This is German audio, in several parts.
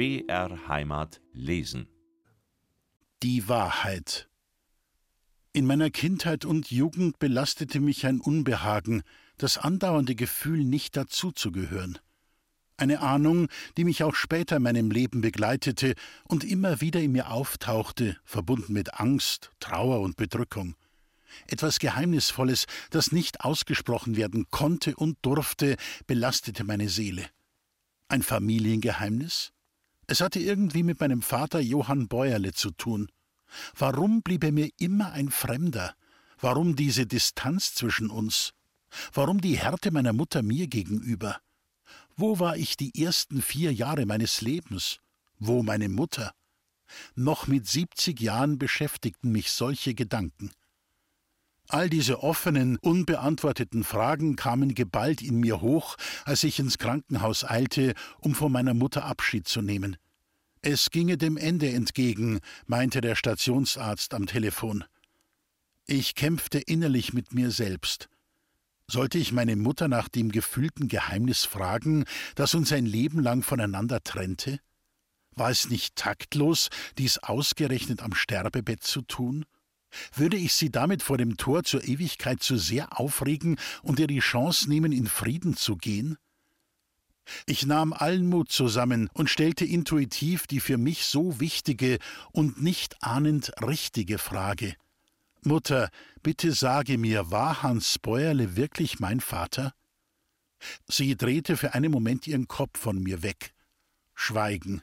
BR Heimat lesen. Die Wahrheit. In meiner Kindheit und Jugend belastete mich ein Unbehagen, das andauernde Gefühl, nicht dazuzugehören. Eine Ahnung, die mich auch später in meinem Leben begleitete und immer wieder in mir auftauchte, verbunden mit Angst, Trauer und Bedrückung. Etwas Geheimnisvolles, das nicht ausgesprochen werden konnte und durfte, belastete meine Seele. Ein Familiengeheimnis? Es hatte irgendwie mit meinem Vater Johann Bäuerle zu tun. Warum blieb er mir immer ein Fremder? Warum diese Distanz zwischen uns? Warum die Härte meiner Mutter mir gegenüber? Wo war ich die ersten vier Jahre meines Lebens? Wo meine Mutter? Noch mit siebzig Jahren beschäftigten mich solche Gedanken. All diese offenen, unbeantworteten Fragen kamen geballt in mir hoch, als ich ins Krankenhaus eilte, um von meiner Mutter Abschied zu nehmen. Es ginge dem Ende entgegen, meinte der Stationsarzt am Telefon. Ich kämpfte innerlich mit mir selbst. Sollte ich meine Mutter nach dem gefühlten Geheimnis fragen, das uns ein Leben lang voneinander trennte? War es nicht taktlos, dies ausgerechnet am Sterbebett zu tun? Würde ich sie damit vor dem Tor zur Ewigkeit zu sehr aufregen und ihr die Chance nehmen, in Frieden zu gehen? Ich nahm allen Mut zusammen und stellte intuitiv die für mich so wichtige und nicht ahnend richtige Frage. Mutter, bitte sage mir, war Hans Bäuerle wirklich mein Vater? Sie drehte für einen Moment ihren Kopf von mir weg. Schweigen.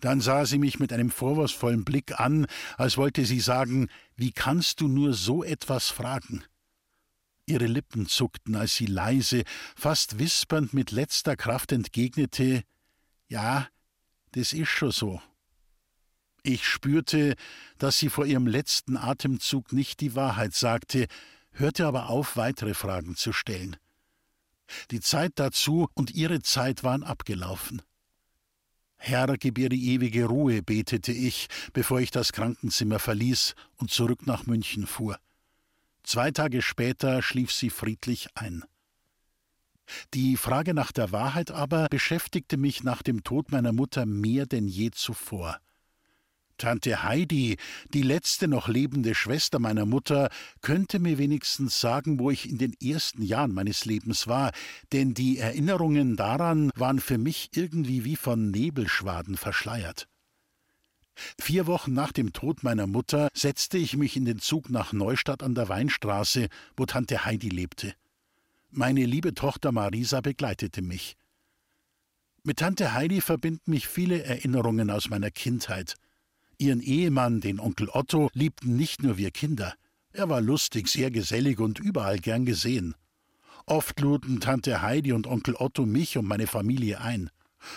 Dann sah sie mich mit einem vorwurfsvollen Blick an, als wollte sie sagen, wie kannst du nur so etwas fragen? Ihre Lippen zuckten, als sie leise, fast wispernd mit letzter Kraft entgegnete Ja, das ist schon so. Ich spürte, dass sie vor ihrem letzten Atemzug nicht die Wahrheit sagte, hörte aber auf, weitere Fragen zu stellen. Die Zeit dazu und ihre Zeit waren abgelaufen. Herr, gib ihr die ewige Ruhe, betete ich, bevor ich das Krankenzimmer verließ und zurück nach München fuhr. Zwei Tage später schlief sie friedlich ein. Die Frage nach der Wahrheit aber beschäftigte mich nach dem Tod meiner Mutter mehr denn je zuvor. Tante Heidi, die letzte noch lebende Schwester meiner Mutter, könnte mir wenigstens sagen, wo ich in den ersten Jahren meines Lebens war, denn die Erinnerungen daran waren für mich irgendwie wie von Nebelschwaden verschleiert. Vier Wochen nach dem Tod meiner Mutter setzte ich mich in den Zug nach Neustadt an der Weinstraße, wo Tante Heidi lebte. Meine liebe Tochter Marisa begleitete mich. Mit Tante Heidi verbinden mich viele Erinnerungen aus meiner Kindheit. Ihren Ehemann, den Onkel Otto, liebten nicht nur wir Kinder. Er war lustig, sehr gesellig und überall gern gesehen. Oft luden Tante Heidi und Onkel Otto mich und meine Familie ein.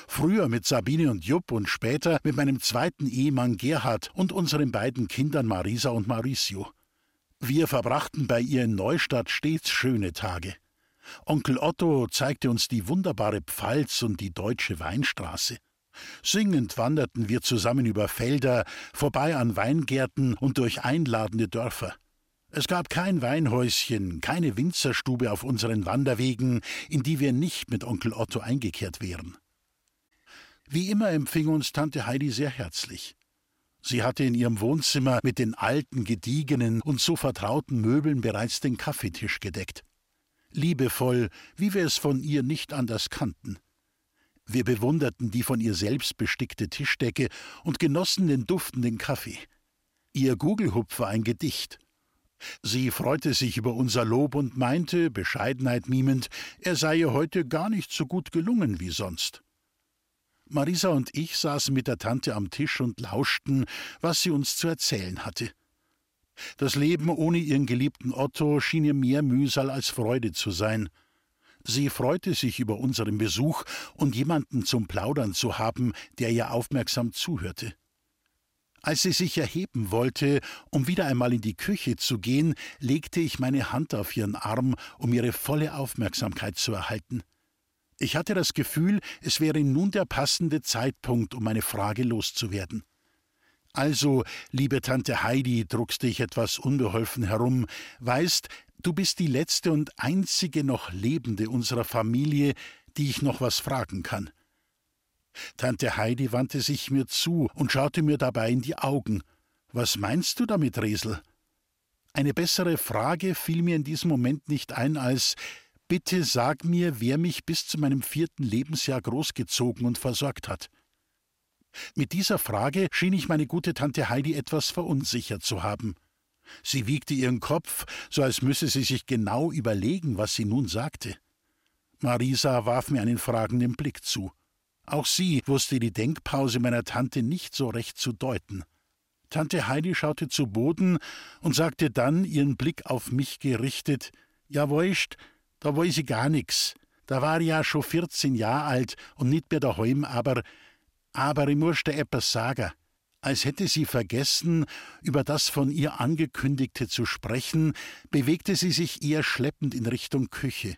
Früher mit Sabine und Jupp und später mit meinem zweiten Ehemann Gerhard und unseren beiden Kindern Marisa und Mauricio. Wir verbrachten bei ihr in Neustadt stets schöne Tage. Onkel Otto zeigte uns die wunderbare Pfalz und die deutsche Weinstraße. Singend wanderten wir zusammen über Felder, vorbei an Weingärten und durch einladende Dörfer. Es gab kein Weinhäuschen, keine Winzerstube auf unseren Wanderwegen, in die wir nicht mit Onkel Otto eingekehrt wären. Wie immer empfing uns Tante Heidi sehr herzlich. Sie hatte in ihrem Wohnzimmer mit den alten, gediegenen und so vertrauten Möbeln bereits den Kaffeetisch gedeckt. Liebevoll, wie wir es von ihr nicht anders kannten. Wir bewunderten die von ihr selbst bestickte Tischdecke und genossen den duftenden Kaffee. Ihr Gugelhupf war ein Gedicht. Sie freute sich über unser Lob und meinte, Bescheidenheit mimend, er sei ihr heute gar nicht so gut gelungen wie sonst. Marisa und ich saßen mit der Tante am Tisch und lauschten, was sie uns zu erzählen hatte. Das Leben ohne ihren geliebten Otto schien ihr mehr Mühsal als Freude zu sein. Sie freute sich über unseren Besuch und jemanden zum Plaudern zu haben, der ihr aufmerksam zuhörte. Als sie sich erheben wollte, um wieder einmal in die Küche zu gehen, legte ich meine Hand auf ihren Arm, um ihre volle Aufmerksamkeit zu erhalten. Ich hatte das Gefühl, es wäre nun der passende Zeitpunkt, um meine Frage loszuwerden. Also, liebe Tante Heidi, druckste ich etwas unbeholfen herum, weißt, du bist die letzte und einzige noch lebende unserer Familie, die ich noch was fragen kann. Tante Heidi wandte sich mir zu und schaute mir dabei in die Augen. Was meinst du damit, Resel? Eine bessere Frage fiel mir in diesem Moment nicht ein als Bitte sag mir, wer mich bis zu meinem vierten Lebensjahr großgezogen und versorgt hat. Mit dieser Frage schien ich meine gute Tante Heidi etwas verunsichert zu haben. Sie wiegte ihren Kopf, so als müsse sie sich genau überlegen, was sie nun sagte. Marisa warf mir einen fragenden Blick zu. Auch sie wusste die Denkpause meiner Tante nicht so recht zu deuten. Tante Heidi schaute zu Boden und sagte dann, ihren Blick auf mich gerichtet: Ja, weißt, da weiß ich gar nix. Da war ich ja schon 14 Jahre alt und nicht mehr daheim, aber, aber ich muss dir etwas sagen. Als hätte sie vergessen, über das von ihr angekündigte zu sprechen, bewegte sie sich eher schleppend in Richtung Küche.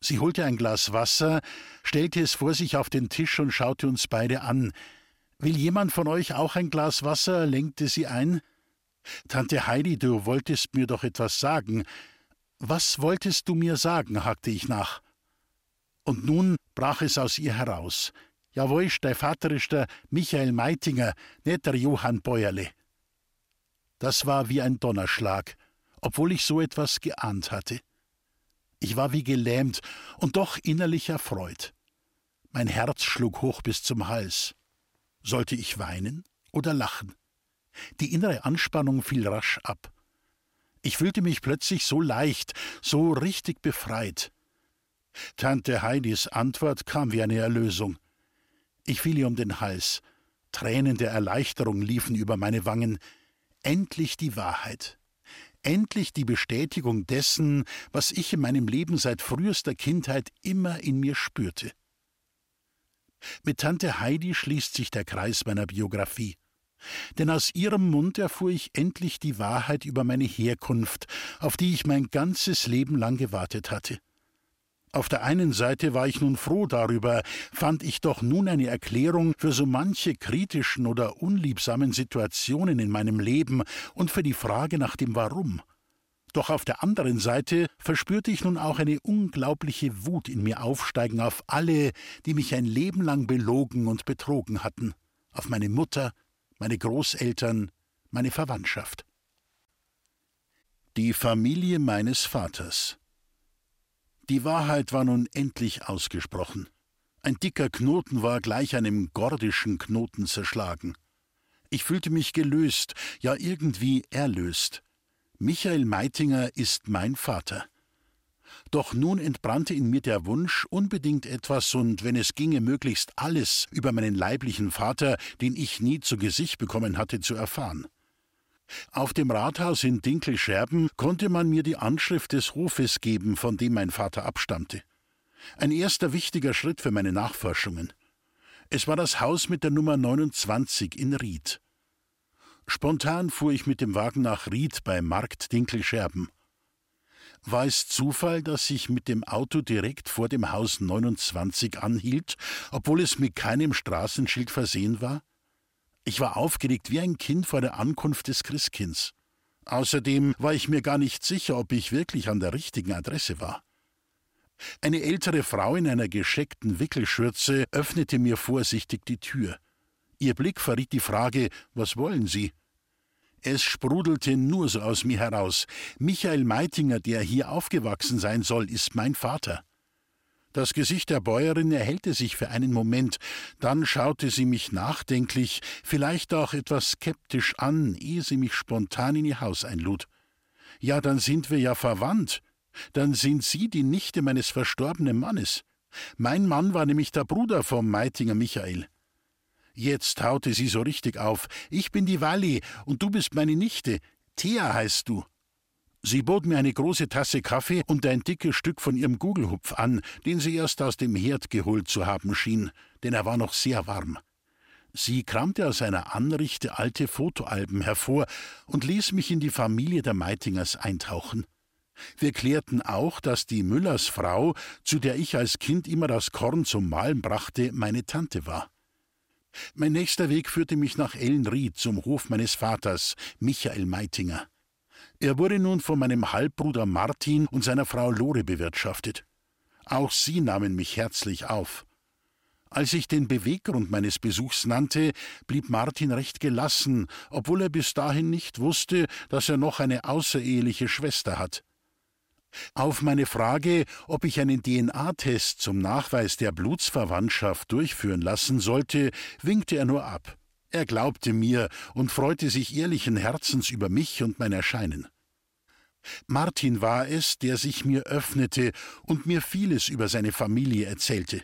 Sie holte ein Glas Wasser, stellte es vor sich auf den Tisch und schaute uns beide an. Will jemand von euch auch ein Glas Wasser? lenkte sie ein. Tante Heidi, du wolltest mir doch etwas sagen. Was wolltest du mir sagen? hakte ich nach. Und nun brach es aus ihr heraus. Jawohl, dein Vater ist der Michael Meitinger, nicht der Johann Bäuerle. Das war wie ein Donnerschlag, obwohl ich so etwas geahnt hatte. Ich war wie gelähmt und doch innerlich erfreut. Mein Herz schlug hoch bis zum Hals. Sollte ich weinen oder lachen? Die innere Anspannung fiel rasch ab. Ich fühlte mich plötzlich so leicht, so richtig befreit. Tante Heidis Antwort kam wie eine Erlösung. Ich fiel ihr um den Hals. Tränen der Erleichterung liefen über meine Wangen. Endlich die Wahrheit. Endlich die Bestätigung dessen, was ich in meinem Leben seit frühester Kindheit immer in mir spürte. Mit Tante Heidi schließt sich der Kreis meiner Biografie. Denn aus ihrem Mund erfuhr ich endlich die Wahrheit über meine Herkunft, auf die ich mein ganzes Leben lang gewartet hatte. Auf der einen Seite war ich nun froh darüber, fand ich doch nun eine Erklärung für so manche kritischen oder unliebsamen Situationen in meinem Leben und für die Frage nach dem Warum. Doch auf der anderen Seite verspürte ich nun auch eine unglaubliche Wut in mir aufsteigen auf alle, die mich ein Leben lang belogen und betrogen hatten, auf meine Mutter, meine Großeltern, meine Verwandtschaft. Die Familie meines Vaters. Die Wahrheit war nun endlich ausgesprochen. Ein dicker Knoten war gleich einem gordischen Knoten zerschlagen. Ich fühlte mich gelöst, ja irgendwie erlöst. Michael Meitinger ist mein Vater. Doch nun entbrannte in mir der Wunsch, unbedingt etwas und, wenn es ginge, möglichst alles über meinen leiblichen Vater, den ich nie zu Gesicht bekommen hatte, zu erfahren. Auf dem Rathaus in Dinkelscherben konnte man mir die Anschrift des Hofes geben, von dem mein Vater abstammte. Ein erster wichtiger Schritt für meine Nachforschungen. Es war das Haus mit der Nummer 29 in Ried. Spontan fuhr ich mit dem Wagen nach Ried bei Markt Dinkelscherben. War es Zufall, dass ich mit dem Auto direkt vor dem Haus 29 anhielt, obwohl es mit keinem Straßenschild versehen war? Ich war aufgeregt wie ein Kind vor der Ankunft des Christkinds. Außerdem war ich mir gar nicht sicher, ob ich wirklich an der richtigen Adresse war. Eine ältere Frau in einer gescheckten Wickelschürze öffnete mir vorsichtig die Tür. Ihr Blick verriet die Frage, was wollen Sie? Es sprudelte nur so aus mir heraus. Michael Meitinger, der hier aufgewachsen sein soll, ist mein Vater. Das Gesicht der Bäuerin erhellte sich für einen Moment, dann schaute sie mich nachdenklich, vielleicht auch etwas skeptisch an, ehe sie mich spontan in ihr Haus einlud. Ja, dann sind wir ja verwandt. Dann sind Sie die Nichte meines verstorbenen Mannes. Mein Mann war nämlich der Bruder vom Meitinger Michael. Jetzt haute sie so richtig auf. Ich bin die Walli und du bist meine Nichte. Thea heißt du. Sie bot mir eine große Tasse Kaffee und ein dickes Stück von ihrem Gugelhupf an, den sie erst aus dem Herd geholt zu haben schien, denn er war noch sehr warm. Sie kramte aus einer Anrichte alte Fotoalben hervor und ließ mich in die Familie der Meitingers eintauchen. Wir klärten auch, dass die Müllersfrau, zu der ich als Kind immer das Korn zum Mahlen brachte, meine Tante war. Mein nächster Weg führte mich nach Ellenried zum Hof meines Vaters, Michael Meitinger. Er wurde nun von meinem Halbbruder Martin und seiner Frau Lore bewirtschaftet. Auch sie nahmen mich herzlich auf. Als ich den Beweggrund meines Besuchs nannte, blieb Martin recht gelassen, obwohl er bis dahin nicht wusste, dass er noch eine außereheliche Schwester hat. Auf meine Frage, ob ich einen DNA-Test zum Nachweis der Blutsverwandtschaft durchführen lassen sollte, winkte er nur ab. Er glaubte mir und freute sich ehrlichen Herzens über mich und mein Erscheinen. Martin war es, der sich mir öffnete und mir vieles über seine Familie erzählte.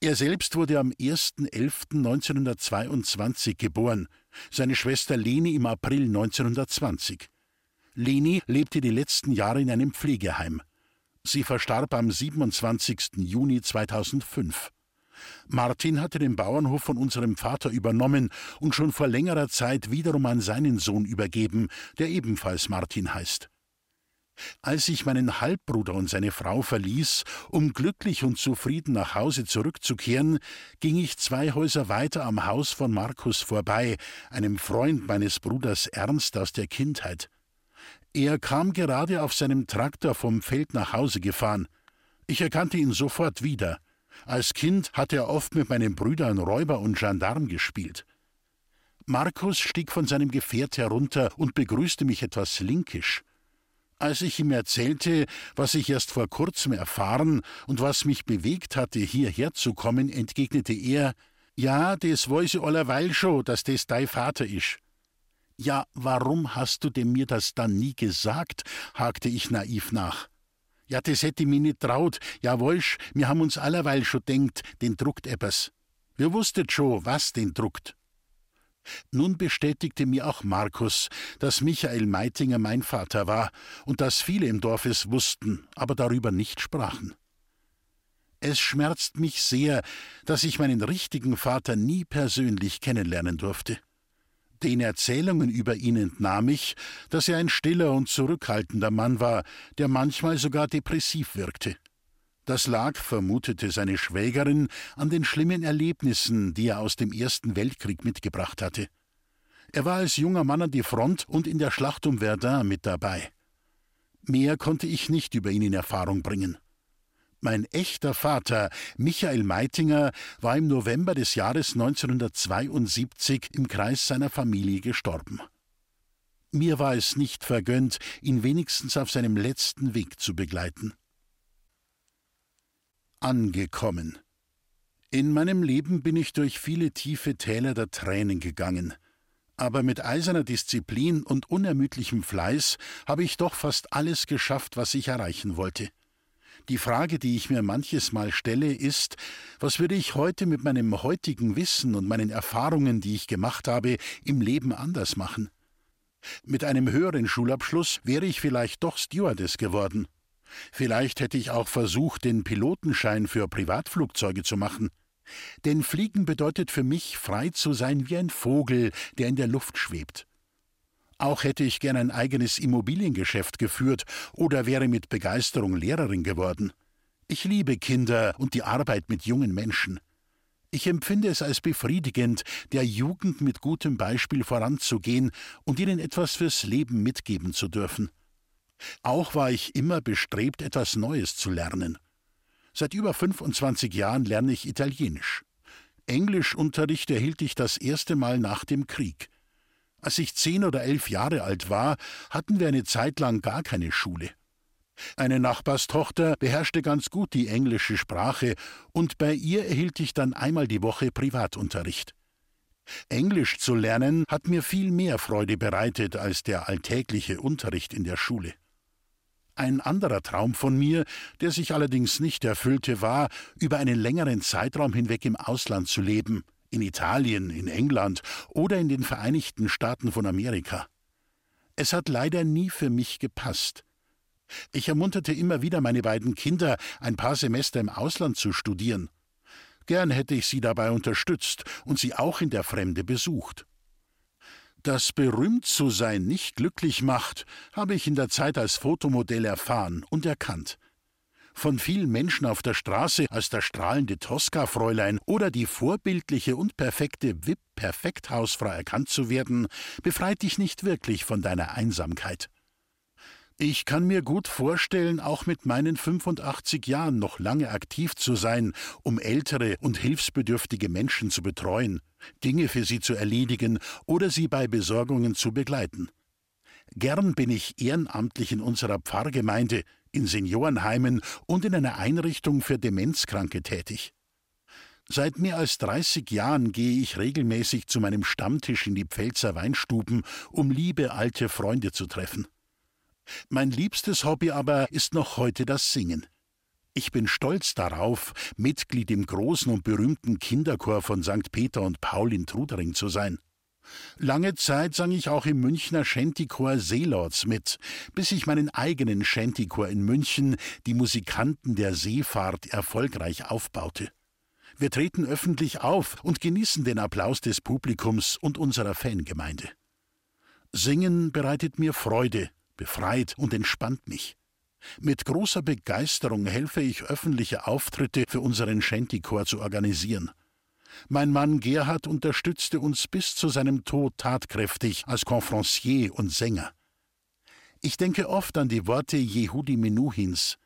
Er selbst wurde am 1.11.1922 geboren, seine Schwester Leni im April 1920. Leni lebte die letzten Jahre in einem Pflegeheim. Sie verstarb am 27. Juni 2005. Martin hatte den Bauernhof von unserem Vater übernommen und schon vor längerer Zeit wiederum an seinen Sohn übergeben, der ebenfalls Martin heißt. Als ich meinen Halbbruder und seine Frau verließ, um glücklich und zufrieden nach Hause zurückzukehren, ging ich zwei Häuser weiter am Haus von Markus vorbei, einem Freund meines Bruders Ernst aus der Kindheit. Er kam gerade auf seinem Traktor vom Feld nach Hause gefahren. Ich erkannte ihn sofort wieder. Als Kind hatte er oft mit meinen Brüdern Räuber und Gendarm gespielt. Markus stieg von seinem Gefährt herunter und begrüßte mich etwas linkisch. Als ich ihm erzählte, was ich erst vor kurzem erfahren und was mich bewegt hatte, hierher zu kommen, entgegnete er: Ja, des weiß ich allerweil schon, dass des dein Vater isch. Ja, warum hast du denn mir das dann nie gesagt? hakte ich naiv nach. Ja, das hätte ich mir nicht traut. Ja, wollsch, wir haben uns allerweil schon denkt, den druckt ebbers. Wir wusstet schon, was den druckt. Nun bestätigte mir auch Markus, dass Michael Meitinger mein Vater war und dass viele im Dorf es wussten, aber darüber nicht sprachen. Es schmerzt mich sehr, dass ich meinen richtigen Vater nie persönlich kennenlernen durfte. Den Erzählungen über ihn entnahm ich, dass er ein stiller und zurückhaltender Mann war, der manchmal sogar depressiv wirkte. Das lag, vermutete seine Schwägerin, an den schlimmen Erlebnissen, die er aus dem Ersten Weltkrieg mitgebracht hatte. Er war als junger Mann an die Front und in der Schlacht um Verdun mit dabei. Mehr konnte ich nicht über ihn in Erfahrung bringen. Mein echter Vater, Michael Meitinger, war im November des Jahres 1972 im Kreis seiner Familie gestorben. Mir war es nicht vergönnt, ihn wenigstens auf seinem letzten Weg zu begleiten angekommen. In meinem Leben bin ich durch viele tiefe Täler der Tränen gegangen. Aber mit eiserner Disziplin und unermüdlichem Fleiß habe ich doch fast alles geschafft, was ich erreichen wollte. Die Frage, die ich mir manches Mal stelle, ist, was würde ich heute mit meinem heutigen Wissen und meinen Erfahrungen, die ich gemacht habe, im Leben anders machen? Mit einem höheren Schulabschluss wäre ich vielleicht doch Stewardess geworden. Vielleicht hätte ich auch versucht, den Pilotenschein für Privatflugzeuge zu machen. Denn Fliegen bedeutet für mich, frei zu sein wie ein Vogel, der in der Luft schwebt. Auch hätte ich gern ein eigenes Immobiliengeschäft geführt oder wäre mit Begeisterung Lehrerin geworden. Ich liebe Kinder und die Arbeit mit jungen Menschen. Ich empfinde es als befriedigend, der Jugend mit gutem Beispiel voranzugehen und ihnen etwas fürs Leben mitgeben zu dürfen. Auch war ich immer bestrebt, etwas Neues zu lernen. Seit über 25 Jahren lerne ich Italienisch. Englischunterricht erhielt ich das erste Mal nach dem Krieg. Als ich zehn oder elf Jahre alt war, hatten wir eine Zeit lang gar keine Schule. Eine Nachbarstochter beherrschte ganz gut die englische Sprache, und bei ihr erhielt ich dann einmal die Woche Privatunterricht. Englisch zu lernen hat mir viel mehr Freude bereitet als der alltägliche Unterricht in der Schule. Ein anderer Traum von mir, der sich allerdings nicht erfüllte, war, über einen längeren Zeitraum hinweg im Ausland zu leben, in Italien, in England oder in den Vereinigten Staaten von Amerika. Es hat leider nie für mich gepasst. Ich ermunterte immer wieder meine beiden Kinder, ein paar Semester im Ausland zu studieren. Gern hätte ich sie dabei unterstützt und sie auch in der Fremde besucht. Dass berühmt zu sein nicht glücklich macht, habe ich in der Zeit als Fotomodell erfahren und erkannt. Von vielen Menschen auf der Straße als das strahlende Tosca-Fräulein oder die vorbildliche und perfekte VIP-Perfekthausfrau erkannt zu werden, befreit dich nicht wirklich von deiner Einsamkeit. Ich kann mir gut vorstellen, auch mit meinen 85 Jahren noch lange aktiv zu sein, um ältere und hilfsbedürftige Menschen zu betreuen, Dinge für sie zu erledigen oder sie bei Besorgungen zu begleiten. Gern bin ich ehrenamtlich in unserer Pfarrgemeinde, in Seniorenheimen und in einer Einrichtung für Demenzkranke tätig. Seit mehr als 30 Jahren gehe ich regelmäßig zu meinem Stammtisch in die Pfälzer Weinstuben, um liebe alte Freunde zu treffen. Mein liebstes Hobby aber ist noch heute das Singen. Ich bin stolz darauf, Mitglied im großen und berühmten Kinderchor von St. Peter und Paul in Trudering zu sein. Lange Zeit sang ich auch im Münchner Shantychor Seelords mit, bis ich meinen eigenen Shantychor in München, die Musikanten der Seefahrt, erfolgreich aufbaute. Wir treten öffentlich auf und genießen den Applaus des Publikums und unserer Fangemeinde. Singen bereitet mir Freude, befreit und entspannt mich. Mit großer Begeisterung helfe ich öffentliche Auftritte für unseren Shantychor zu organisieren. Mein Mann Gerhard unterstützte uns bis zu seinem Tod tatkräftig als Confrancier und Sänger. Ich denke oft an die Worte Jehudi Menuhins.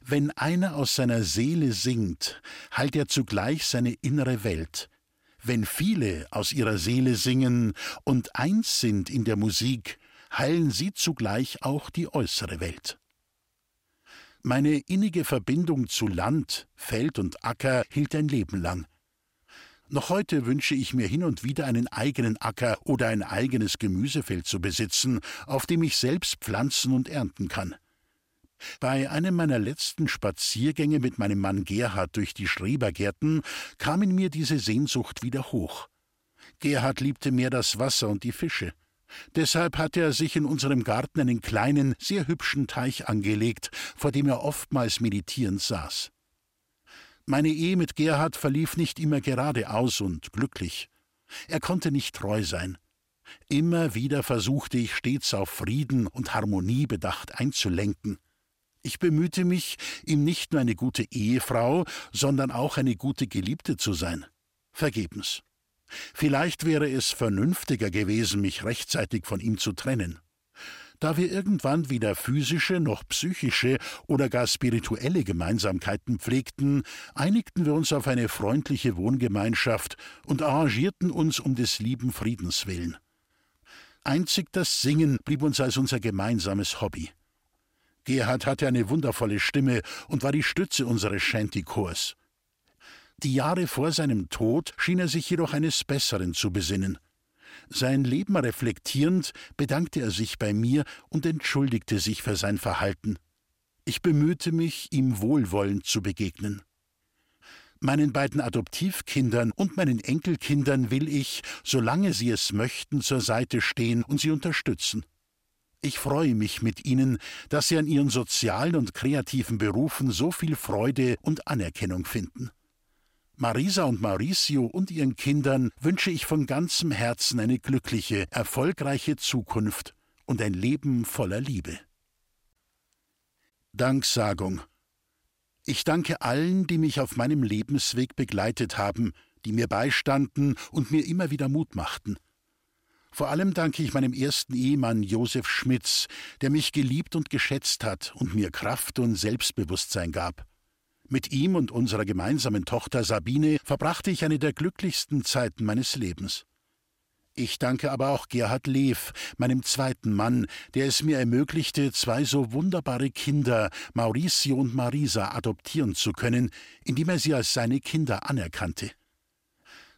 Wenn einer aus seiner Seele singt, heilt er zugleich seine innere Welt. Wenn viele aus ihrer Seele singen und eins sind in der Musik, heilen sie zugleich auch die äußere Welt. Meine innige Verbindung zu Land, Feld und Acker hielt ein Leben lang. Noch heute wünsche ich mir hin und wieder einen eigenen Acker oder ein eigenes Gemüsefeld zu besitzen, auf dem ich selbst pflanzen und ernten kann. Bei einem meiner letzten Spaziergänge mit meinem Mann Gerhard durch die Schrebergärten kam in mir diese Sehnsucht wieder hoch. Gerhard liebte mehr das Wasser und die Fische. Deshalb hatte er sich in unserem Garten einen kleinen, sehr hübschen Teich angelegt, vor dem er oftmals meditierend saß. Meine Ehe mit Gerhard verlief nicht immer geradeaus und glücklich. Er konnte nicht treu sein. Immer wieder versuchte ich stets auf Frieden und Harmonie bedacht einzulenken. Ich bemühte mich, ihm nicht nur eine gute Ehefrau, sondern auch eine gute Geliebte zu sein. Vergebens. Vielleicht wäre es vernünftiger gewesen, mich rechtzeitig von ihm zu trennen. Da wir irgendwann weder physische noch psychische oder gar spirituelle Gemeinsamkeiten pflegten, einigten wir uns auf eine freundliche Wohngemeinschaft und arrangierten uns um des lieben Friedens willen. Einzig das Singen blieb uns als unser gemeinsames Hobby. Gerhard hatte eine wundervolle Stimme und war die Stütze unseres Shantychors. Die Jahre vor seinem Tod schien er sich jedoch eines Besseren zu besinnen. Sein Leben reflektierend, bedankte er sich bei mir und entschuldigte sich für sein Verhalten. Ich bemühte mich, ihm wohlwollend zu begegnen. Meinen beiden Adoptivkindern und meinen Enkelkindern will ich, solange sie es möchten, zur Seite stehen und sie unterstützen. Ich freue mich mit ihnen, dass sie an ihren sozialen und kreativen Berufen so viel Freude und Anerkennung finden. Marisa und Mauricio und ihren Kindern wünsche ich von ganzem Herzen eine glückliche, erfolgreiche Zukunft und ein Leben voller Liebe. Danksagung. Ich danke allen, die mich auf meinem Lebensweg begleitet haben, die mir beistanden und mir immer wieder Mut machten. Vor allem danke ich meinem ersten Ehemann Josef Schmitz, der mich geliebt und geschätzt hat und mir Kraft und Selbstbewusstsein gab. Mit ihm und unserer gemeinsamen Tochter Sabine verbrachte ich eine der glücklichsten Zeiten meines Lebens. Ich danke aber auch Gerhard Lev, meinem zweiten Mann, der es mir ermöglichte, zwei so wunderbare Kinder, Mauricio und Marisa, adoptieren zu können, indem er sie als seine Kinder anerkannte.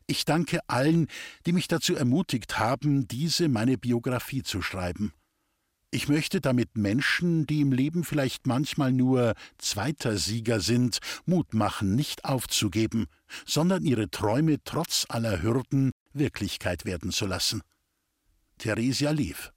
Ich danke allen, die mich dazu ermutigt haben, diese meine Biografie zu schreiben. Ich möchte damit Menschen, die im Leben vielleicht manchmal nur zweiter Sieger sind, Mut machen, nicht aufzugeben, sondern ihre Träume trotz aller Hürden Wirklichkeit werden zu lassen. Theresia lief.